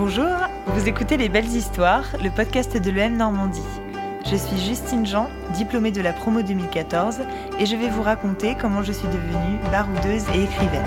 Bonjour, vous écoutez Les Belles Histoires, le podcast de l'EM Normandie. Je suis Justine Jean, diplômée de la promo 2014, et je vais vous raconter comment je suis devenue baroudeuse et écrivaine.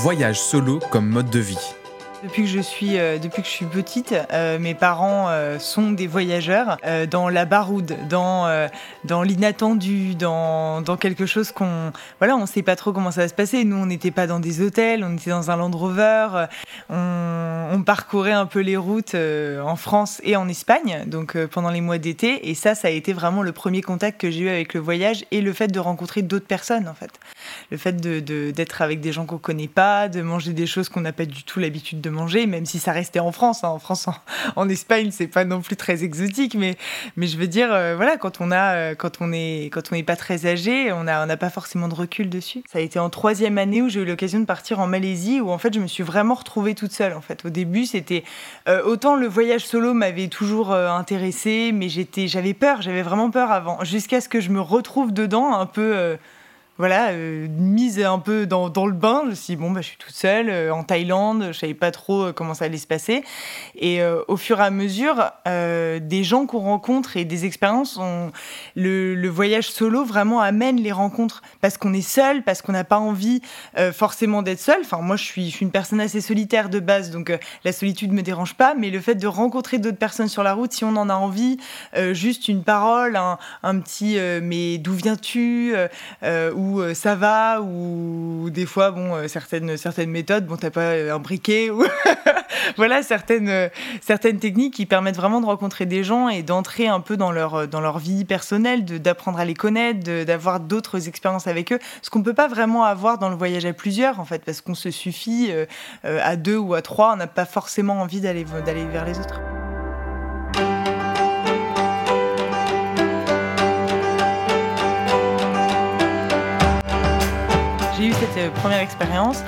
Voyage solo comme mode de vie. Depuis que je suis, euh, depuis que je suis petite, euh, mes parents euh, sont des voyageurs dans la baroude, dans, dans l'inattendu, dans, dans quelque chose qu'on. Voilà, on ne sait pas trop comment ça va se passer. Nous, on n'était pas dans des hôtels, on était dans un Land Rover. on, parcourait un peu les routes en France et en Espagne, donc pendant les mois d'été. Et ça, ça a été vraiment le premier contact que j'ai eu avec le voyage et le fait de rencontrer d'autres personnes, en fait. Le fait de- de- d'être avec des gens qu'on connaît pas, de manger des choses qu'on n'a pas du tout l'habitude de manger, même si ça restait en France. hein. En France, en, Espagne, c'est pas non plus très exotique, mais, mais je veux dire, euh, voilà, quand on a, euh, quand on est, quand on n'est pas très âgé, on n'a on n'a pas forcément de recul dessus. Ça a été en troisième année où j'ai eu l'occasion de partir en Malaisie, où en fait, je me suis vraiment retrouvée toute seule. En fait, au début, c'était euh, autant le voyage solo m'avait toujours intéressée, mais j'étais, j'avais peur, j'avais vraiment peur avant, jusqu'à ce que je me retrouve dedans, un peu. Voilà, euh, mise un peu dans, dans le bain. Je me suis dit, bon, bah, je suis toute seule euh, en Thaïlande, je savais pas trop euh, comment ça allait se passer. Et au fur et à mesure, des gens qu'on rencontre et des expériences, le, voyage solo vraiment amène les rencontres parce qu'on est seul, parce qu'on n'a pas envie forcément d'être seul. Enfin, moi, je suis, je suis une personne assez solitaire de base, donc la solitude me dérange pas, mais le fait de rencontrer d'autres personnes sur la route, si on en a envie, juste une parole, un, un petit mais d'où viens-tu? Euh, ça va ou des fois bon euh, certaines certaines méthodes bon t'as pas euh, un briquet ou voilà certaines certaines techniques qui permettent vraiment de rencontrer des gens et d'entrer un peu dans leur dans leur vie personnelle d'apprendre à les connaître d'avoir d'autres expériences avec eux. Ce qu'on peut pas vraiment avoir dans le voyage à plusieurs en fait parce qu'on se suffit à deux ou à trois on n'a pas forcément envie d'aller vers les autres J'ai eu cette euh, première expérience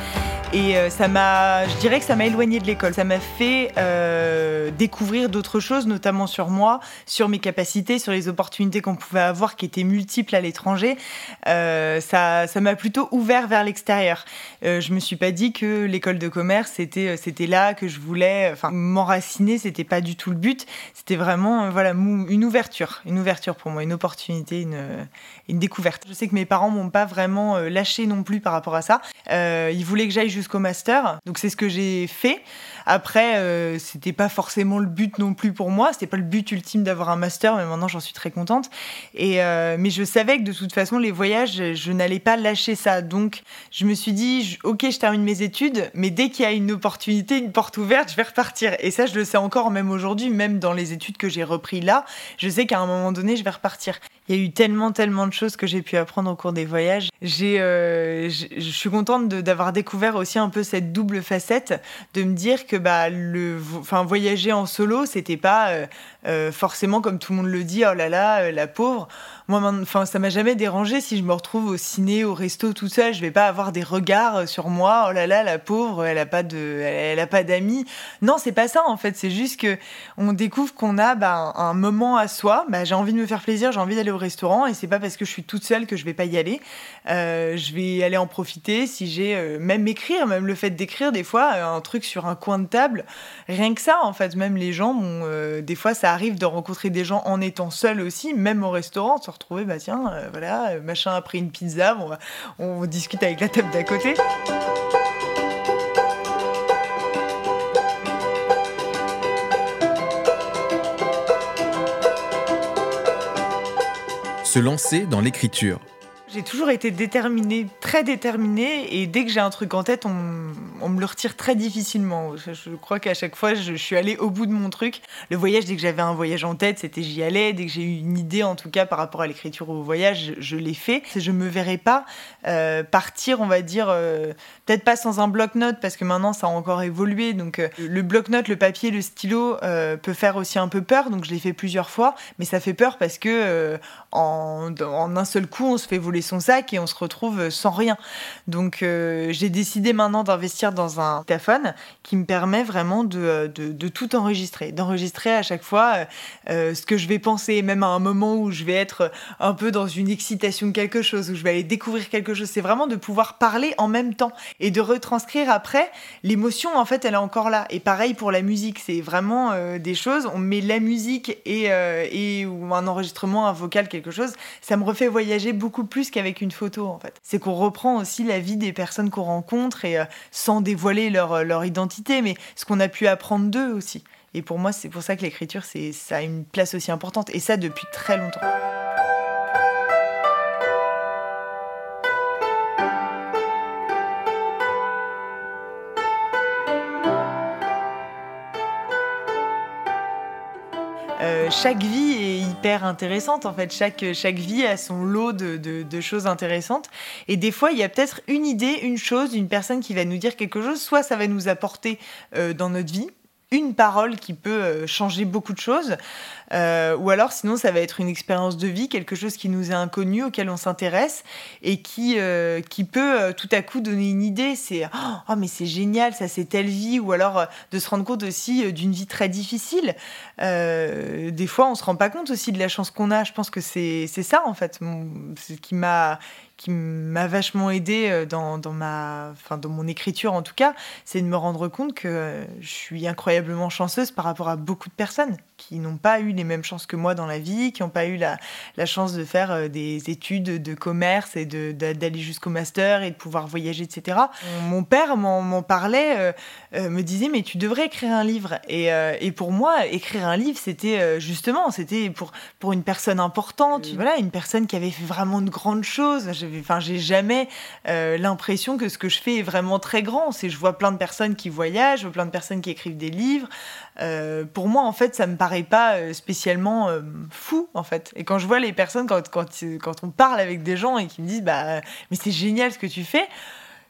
et euh, ça m'a, je dirais que ça m'a éloigné de l'école. Ça m'a fait euh, découvrir d'autres choses, notamment sur moi, sur mes capacités, sur les opportunités qu'on pouvait avoir, qui étaient multiples à l'étranger. Euh, ça, ça m'a plutôt ouvert vers l'extérieur. Euh, je me suis pas dit que l'école de commerce c'était, là que je voulais, enfin m'enraciner. C'était pas du tout le but. C'était vraiment, voilà, une ouverture, une ouverture pour moi, une opportunité, une, découverte. Je sais que mes parents m'ont pas vraiment lâché non plus par rapport à ça. Ils voulaient que j'aille jusqu'au master, donc c'est ce que j'ai fait. Après, euh, c'était pas forcément le but non plus pour moi. C'était pas le but ultime d'avoir un master, mais maintenant j'en suis très contente. Et euh, mais je savais que de toute façon les voyages, je, n'allais pas lâcher ça. Donc je me suis dit, ok, je termine mes études, mais dès qu'il y a une opportunité, une porte ouverte, je vais repartir. Et ça, je le sais encore même aujourd'hui, même dans les études que j'ai repris là, je sais qu'à un moment donné, je vais repartir. Il y a eu tellement, tellement de choses que j'ai pu apprendre au cours des voyages. J'ai, euh, je suis contente d'avoir découvert aussi un peu cette double facette, de me dire que bah le, enfin voyager en solo, c'était pas euh, euh, forcément comme tout le monde le dit, oh là là, euh, la pauvre. Enfin, ça m'a jamais dérangé si je me retrouve au ciné, au resto, tout seul. Je vais pas avoir des regards euh, sur moi. Oh là là, la pauvre, elle a pas de, elle, a pas d'amis. Non, c'est pas ça en fait. C'est juste que on découvre qu'on a bah, un moment à soi. Bah, j'ai envie de me faire plaisir, j'ai envie d'aller au restaurant, et c'est pas parce que je suis toute seule que je vais pas y aller. Euh, je vais aller en profiter. Si j'ai euh, même écrire, même le fait d'écrire, des fois, un truc sur un coin de table, rien que ça en fait. Même les gens, des fois, ça arrive de rencontrer des gens en étant seul aussi, même au restaurant, se retrouver, bah tiens, euh, voilà, euh, machin a pris une pizza, va- on discute avec la table d'à côté. Se lancer dans l'écriture. J'ai toujours été déterminée, très déterminée, et dès que j'ai un truc en tête, on, me le retire très difficilement. Je, crois qu'à chaque fois, je, suis allée au bout de mon truc. Le voyage, dès que j'avais un voyage en tête, c'était j'y allais. Dès que j'ai eu une idée, en tout cas, par rapport à l'écriture ou au voyage, je, l'ai fait. Je me verrais pas euh, partir, on va dire, euh, peut-être pas sans un bloc-notes, parce que maintenant, ça a encore évolué. Donc, euh, le bloc-notes, le papier, le stylo peut faire aussi un peu peur. Donc, je l'ai fait plusieurs fois, mais ça fait peur parce que en un seul coup, on se fait voler son sac et on se retrouve sans rien. Donc j'ai décidé maintenant d'investir dans un téléphone qui me permet vraiment de, de, tout enregistrer, d'enregistrer à chaque fois ce que je vais penser, même à un moment où je vais être un peu dans une excitation de quelque chose, où je vais aller découvrir quelque chose. C'est vraiment de pouvoir parler en même temps et de retranscrire après l'émotion. En fait, elle est encore là. Et pareil pour la musique, c'est vraiment des choses. On met la musique et, et ou un enregistrement, un vocal, quelque chose. Ça me refait voyager beaucoup plus qu'avec une photo en fait. C'est qu'on reprend aussi la vie des personnes qu'on rencontre et sans dévoiler leur, leur identité, mais ce qu'on a pu apprendre d'eux aussi. Et pour moi, c'est pour ça que l'écriture, ça a une place aussi importante. Et ça depuis très longtemps. Euh, chaque vie est hyper intéressante en fait. Chaque, chaque vie a son lot de, de, choses intéressantes. Et des fois, il y a peut-être une idée, une chose, une personne qui va nous dire quelque chose. Soit ça va nous apporter euh, dans notre vie, une parole qui peut euh, changer beaucoup de choses, euh, ou alors sinon ça va être une expérience de vie, quelque chose qui nous est inconnu, auquel on s'intéresse et qui, euh, peut tout à coup donner une idée. C'est oh mais c'est génial, ça c'est telle vie, ou alors de se rendre compte aussi d'une vie très difficile. des fois on se rend pas compte aussi de la chance qu'on a. Je pense que c'est ça en fait, ce qui m'a qui m'a vachement aidé euh, dans, dans, ma, enfin, dans mon écriture en tout cas, c'est de me rendre compte que je suis incroyablement chanceuse par rapport à beaucoup de personnes qui n'ont pas eu les mêmes chances que moi dans la vie, qui n'ont pas eu la, la, chance de faire euh, des études de commerce et d'aller jusqu'au master et de pouvoir voyager, etc. Mon père m'en parlait, euh, me disait mais tu devrais écrire un livre. Et, et pour moi, écrire un livre, c'était justement, c'était pour, pour une personne importante, voilà, une personne qui avait fait vraiment de grandes choses. Enfin, j'ai jamais euh, l'impression que ce que je fais est vraiment très grand. C'est, je vois plein de personnes qui voyagent, plein de personnes qui écrivent des livres. Euh, pour moi, en fait, ça me paraît pas euh, spécialement fou, en fait. Et quand je vois les personnes, quand, quand, quand on parle avec des gens et qui me disent, bah, mais c'est génial ce que tu fais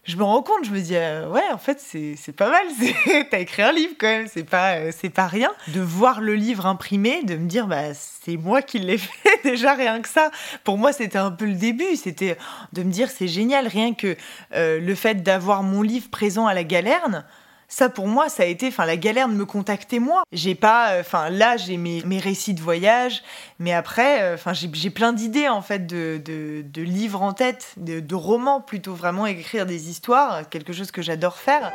je me rends compte, je me dis, euh, ouais, en fait, c'est pas mal. T'as écrit un livre quand même, c'est pas, euh, c'est pas rien. De voir le livre imprimé, de me dire, bah, c'est moi qui l'ai fait, déjà rien que ça. Pour moi, c'était un peu le début. C'était de me dire, c'est génial, rien que euh, le fait d'avoir mon livre présent à la galerne ça pour moi ça a été enfin la galère de me contacter moi. J'ai pas euh, enfin là j'ai mes, mes, récits de voyage mais après euh, enfin j'ai plein d'idées en fait de, de, livres en tête de romans plutôt vraiment écrire des histoires quelque chose que j'adore faire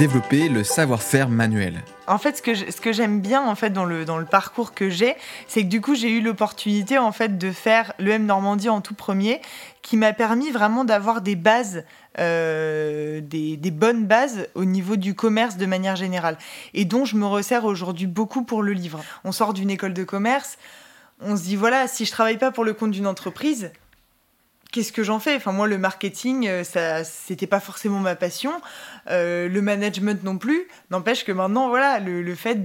développer le savoir-faire manuel. En fait, ce que, j'aime bien en fait dans le, dans le parcours que j'ai, c'est que du coup j'ai eu l'opportunité en fait de faire le M Normandie en tout premier, qui m'a permis vraiment d'avoir des bases, euh, des, des, bonnes bases au niveau du commerce de manière générale, et dont je me resserre aujourd'hui beaucoup pour le livre. On sort d'une école de commerce, on se dit voilà, si je travaille pas pour le compte d'une entreprise, qu'est-ce que j'en fais? Enfin, moi, le marketing, euh, ça, c'était pas forcément ma passion. Euh, le management non plus. N'empêche que maintenant, voilà, le, fait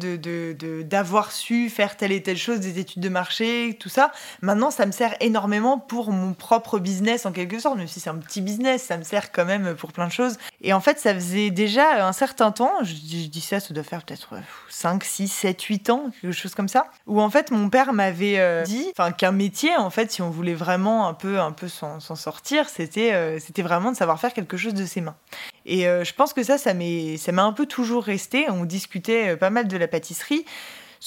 d'avoir su faire telle et telle chose, des études de marché, tout ça, maintenant, ça me sert énormément pour mon propre business en quelque sorte. Même si c'est un petit business, ça me sert quand même pour plein de choses. Et en fait, ça faisait déjà un certain temps, je, dis ça, ça doit faire peut-être 5, 6, 7, 8 ans, quelque chose comme ça, où en fait, mon père m'avait euh, dit qu'un métier, en fait, si on voulait vraiment un peu, un peu s'en, sortir, c'était, euh, c'était vraiment de savoir faire quelque chose de ses mains. Et euh, je pense que ça, ça m'a un peu toujours resté. On discutait euh, pas mal de la pâtisserie.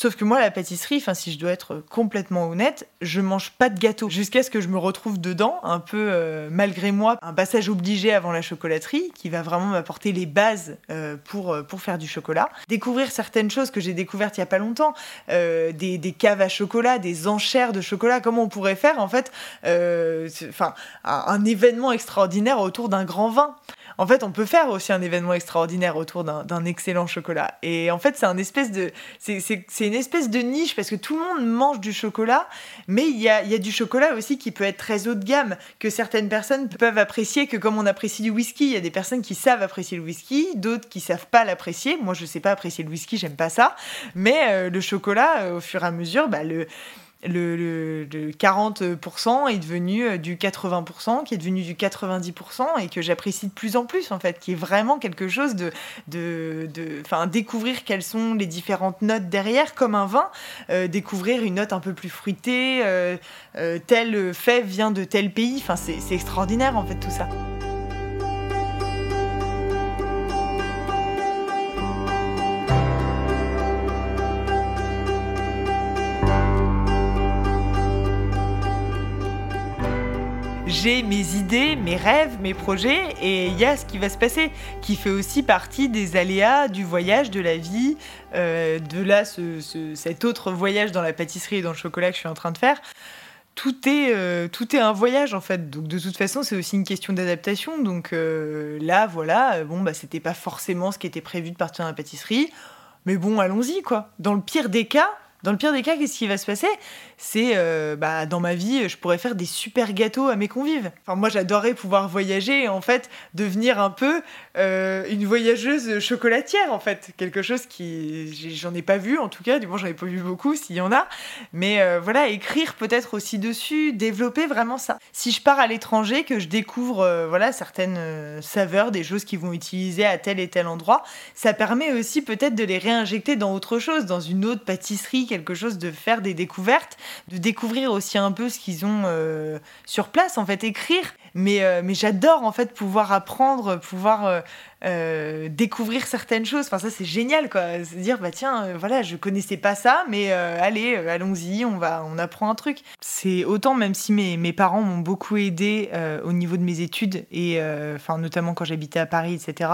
Sauf que moi, la pâtisserie, enfin, si je dois être complètement honnête, je mange pas de gâteau jusqu'à ce que je me retrouve dedans, un peu euh, malgré moi, un passage obligé avant la chocolaterie qui va vraiment m'apporter les bases pour, pour faire du chocolat. Découvrir certaines choses que j'ai découvertes il y a pas longtemps, des, des, caves à chocolat, des enchères de chocolat, comment on pourrait faire en fait, enfin, un événement extraordinaire autour d'un grand vin en fait, on peut faire aussi un événement extraordinaire autour d'un excellent chocolat. Et en fait, c'est une espèce de niche parce que tout le monde mange du chocolat, mais il y a, y a, du chocolat aussi qui peut être très haut de gamme, que certaines personnes peuvent apprécier, que comme on apprécie du whisky, il y a des personnes qui savent apprécier le whisky, d'autres qui savent pas l'apprécier. Moi, je sais pas apprécier le whisky, j'aime pas ça. Mais euh, le chocolat, euh, au fur et à mesure, bah, le le, 40% est devenu euh, du 80%, qui est devenu du 90% et que j'apprécie de plus en plus en fait, qui est vraiment quelque chose de, de, de découvrir quelles sont les différentes notes derrière, comme un vin, euh, découvrir une note un peu plus fruitée, euh, tel fait vient de tel pays, c'est extraordinaire en fait tout ça. Mes idées, mes rêves, mes projets, et il y a ce qui va se passer, qui fait aussi partie des aléas du voyage, de la vie, euh, de là, cet autre voyage dans la pâtisserie et dans le chocolat que je suis en train de faire. Tout est, euh, tout est un voyage en fait. Donc de toute façon, c'est aussi une question d'adaptation. Donc euh, là, voilà, bon, bah, c'était pas forcément ce qui était prévu de partir dans la pâtisserie. Mais bon, allons-y quoi. Dans le pire des cas, dans le pire des cas, qu'est-ce qui va se passer? C'est, euh, bah, dans ma vie, je pourrais faire des super gâteaux à mes convives. Enfin, moi, j'adorais pouvoir voyager et en fait devenir un peu euh, une voyageuse chocolatière, en fait. Quelque chose qui, j'en ai pas vu en tout cas, du moins j'en ai pas vu beaucoup s'il y en a. Mais euh, voilà, écrire peut-être aussi dessus, développer vraiment ça. Si je pars à l'étranger, que je découvre voilà certaines saveurs, des choses qu'ils vont utiliser à tel et tel endroit, ça permet aussi peut-être de les réinjecter dans autre chose, dans une autre pâtisserie quelque chose de faire des découvertes, de découvrir aussi un peu ce qu'ils ont euh, sur place, en fait, écrire. Mais, euh, mais j'adore, en fait, pouvoir apprendre, pouvoir euh, découvrir certaines choses. Enfin, ça, c'est génial, quoi. Se dire, bah tiens, voilà, je connaissais pas ça, mais allez, allons-y, on, va, on apprend un truc. C'est autant, même si mes, mes parents m'ont beaucoup aidé au niveau de mes études, et enfin, notamment quand j'habitais à Paris, etc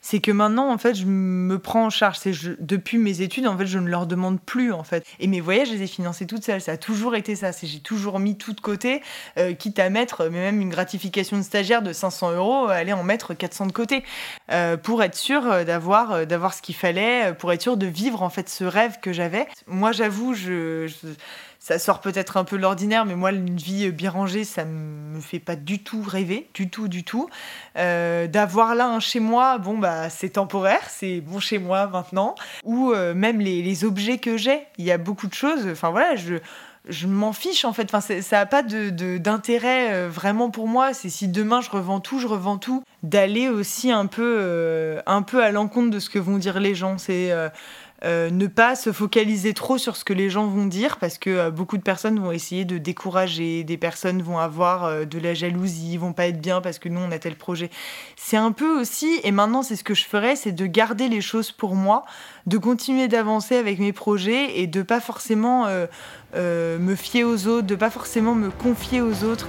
c'est que maintenant, en fait, je me prends en charge. Depuis mes études, en fait, je ne leur demande plus, en fait. Et mes voyages, je les ai financés toutes seules. Ça a toujours été ça. C'est j'ai toujours mis tout de côté, euh, quitte à mettre, mais même une gratification de stagiaire de 500 euros, aller en mettre 400 de côté, euh, pour être sûr euh, d'avoir d'avoir ce qu'il fallait, pour être sûr de vivre en fait ce rêve que j'avais. Moi, j'avoue, je ça sort peut-être un peu de l'ordinaire, mais moi, une vie bien rangée, ça me fait pas du tout rêver, du tout, du tout. Euh, d'avoir là un chez moi, bon, bah, c'est temporaire, c'est bon chez moi maintenant. Ou euh, même les, objets que j'ai, il y a beaucoup de choses. Enfin voilà, je, je m'en fiche en fait. Enfin, ça n'a pas d'intérêt de, euh, vraiment pour moi. C'est si demain je revends tout, je revends tout. D'aller aussi un peu, un peu à l'encontre de ce que vont dire les gens. C'est euh, ne pas se focaliser trop sur ce que les gens vont dire parce que euh, beaucoup de personnes vont essayer de décourager, des personnes vont avoir euh, de la jalousie, vont pas être bien parce que nous on a tel projet. C'est un peu aussi, et maintenant c'est ce que je ferais, c'est de garder les choses pour moi, de continuer d'avancer avec mes projets et de pas forcément me fier aux autres, de pas forcément me confier aux autres.